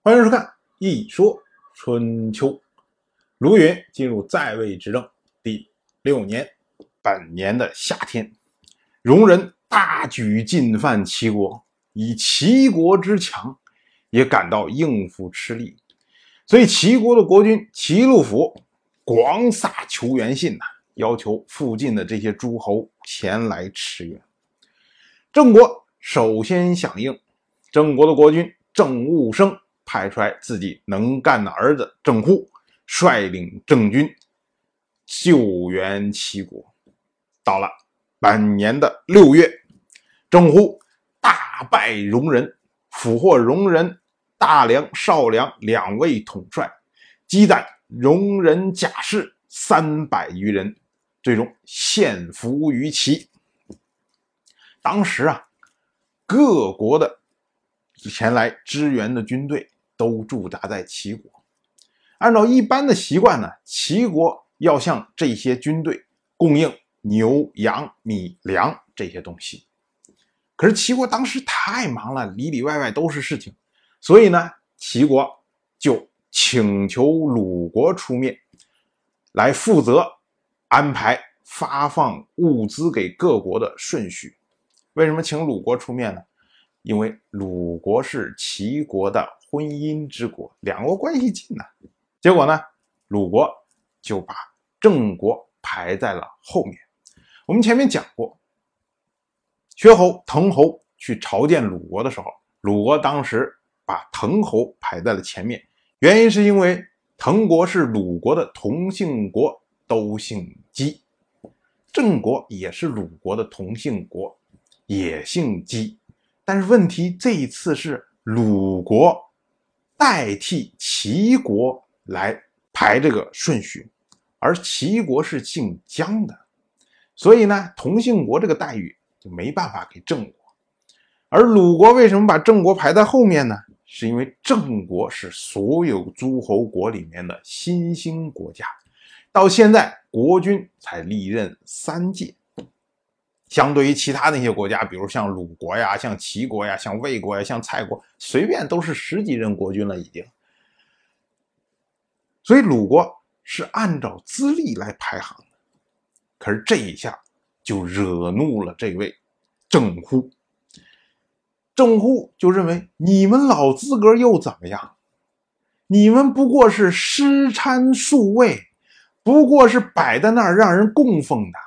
欢迎收看《一说春秋》。卢云进入在位执政第六年，本年的夏天，戎人大举进犯齐国，以齐国之强，也感到应付吃力，所以齐国的国君齐禄府广撒求援信呐，要求附近的这些诸侯前来驰援。郑国首先响应，郑国的国君郑务生派出来自己能干的儿子郑户，率领郑军救援齐国。到了本年的六月，郑户大败戎人，俘获戎人大梁、少梁两位统帅，击斩戎人甲士三百余人，最终献俘于齐。当时啊，各国的前来支援的军队都驻扎在齐国。按照一般的习惯呢，齐国要向这些军队供应牛羊米粮这些东西。可是齐国当时太忙了，里里外外都是事情，所以呢，齐国就请求鲁国出面，来负责安排发放物资给各国的顺序。为什么请鲁国出面呢？因为鲁国是齐国的婚姻之国，两国关系近呐。结果呢，鲁国就把郑国排在了后面。我们前面讲过，薛侯、滕侯去朝见鲁国的时候，鲁国当时把滕侯排在了前面，原因是因为滕国是鲁国的同姓国，都姓姬；郑国也是鲁国的同姓国。也姓姬，但是问题这一次是鲁国代替齐国来排这个顺序，而齐国是姓姜的，所以呢，同姓国这个待遇就没办法给郑国。而鲁国为什么把郑国排在后面呢？是因为郑国是所有诸侯国里面的新兴国家，到现在国君才历任三届。相对于其他那些国家，比如像鲁国呀、像齐国呀、像魏国呀、像蔡国，随便都是十几任国君了已经。所以鲁国是按照资历来排行的。可是这一下就惹怒了这位郑乎。郑乎就认为你们老资格又怎么样？你们不过是尸参数位，不过是摆在那儿让人供奉的。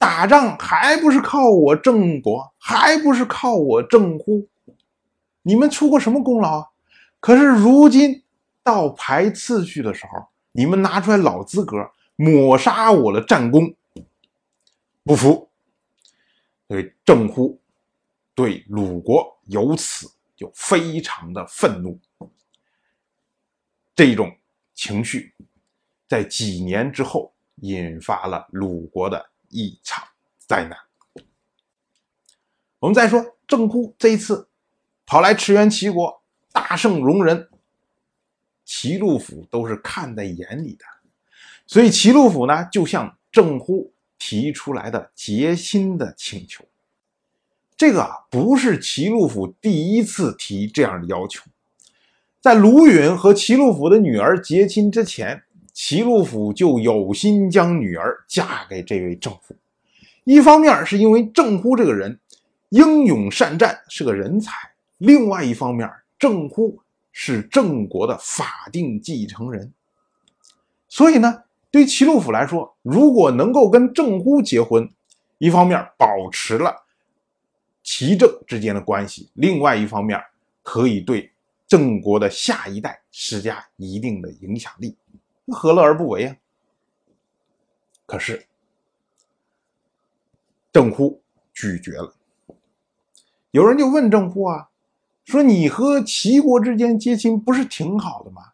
打仗还不是靠我郑国，还不是靠我郑乎？你们出过什么功劳啊？可是如今到排次序的时候，你们拿出来老资格，抹杀我的战功，不服。所以郑乎对鲁国由此就非常的愤怒。这种情绪在几年之后引发了鲁国的。一场灾难。我们再说郑乎这一次跑来驰援齐国，大胜戎人，齐禄府都是看在眼里的，所以齐禄府呢就向郑乎提出来的结亲的请求。这个不是齐禄府第一次提这样的要求，在卢允和齐禄府的女儿结亲之前。齐禄府就有心将女儿嫁给这位郑乎，一方面是因为郑乎这个人英勇善战，是个人才；另外一方面，郑乎是郑国的法定继承人。所以呢，对齐禄府来说，如果能够跟郑乎结婚，一方面保持了齐郑之间的关系，另外一方面可以对郑国的下一代施加一定的影响力。何乐而不为啊？可是郑乎拒绝了。有人就问郑乎啊，说你和齐国之间结亲不是挺好的吗？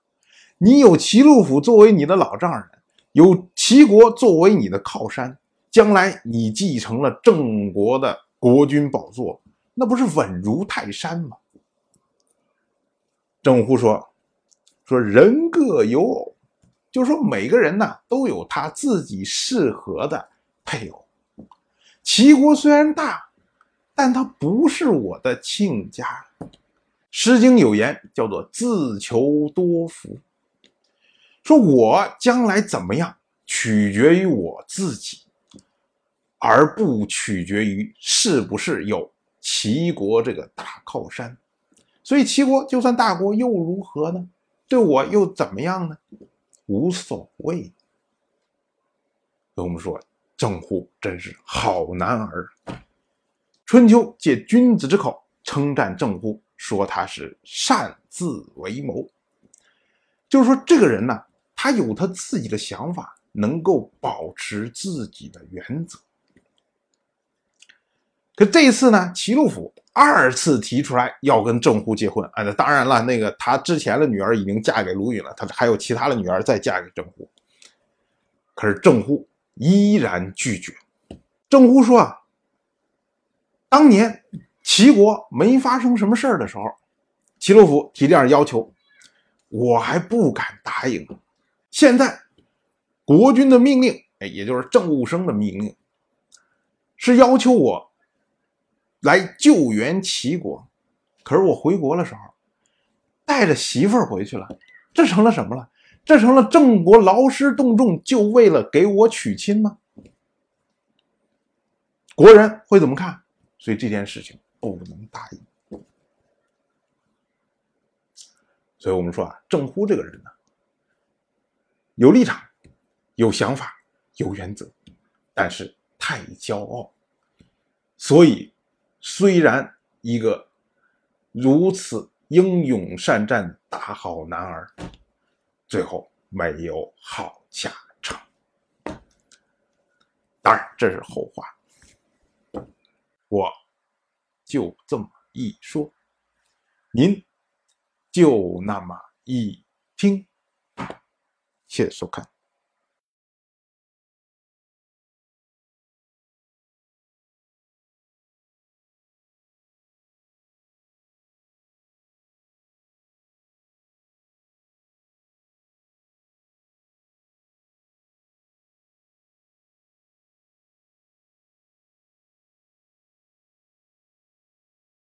你有齐禄府作为你的老丈人，有齐国作为你的靠山，将来你继承了郑国的国君宝座，那不是稳如泰山吗？郑乎说：“说人各有偶。”就是说，每个人呢都有他自己适合的配偶。齐国虽然大，但它不是我的亲家。诗经》有言，叫做“自求多福”，说我将来怎么样，取决于我自己，而不取决于是不是有齐国这个大靠山。所以齐国就算大国又如何呢？对我又怎么样呢？无所谓。我们说郑乎真是好男儿。春秋借君子之口称赞郑乎，说他是善自为谋，就是说这个人呢，他有他自己的想法，能够保持自己的原则。可这一次呢，齐鲁府二次提出来要跟郑乎结婚啊！那当然了，那个他之前的女儿已经嫁给卢允了，他还有其他的女儿再嫁给郑乎。可是郑户依然拒绝。郑户说啊。当年齐国没发生什么事儿的时候，齐鲁府提这样要求，我还不敢答应。现在国君的命令，哎，也就是郑武生的命令，是要求我来救援齐国。可是我回国的时候，带着媳妇儿回去了，这成了什么了？这成了郑国劳师动众，就为了给我娶亲吗？国人会怎么看？所以这件事情不能答应。所以我们说啊，郑乎这个人呢，有立场、有想法、有原则，但是太骄傲。所以，虽然一个如此英勇善战的大好男儿，最后没有好下场。当然，这是后话。我就这么一说，您就那么一听，谢谢收看。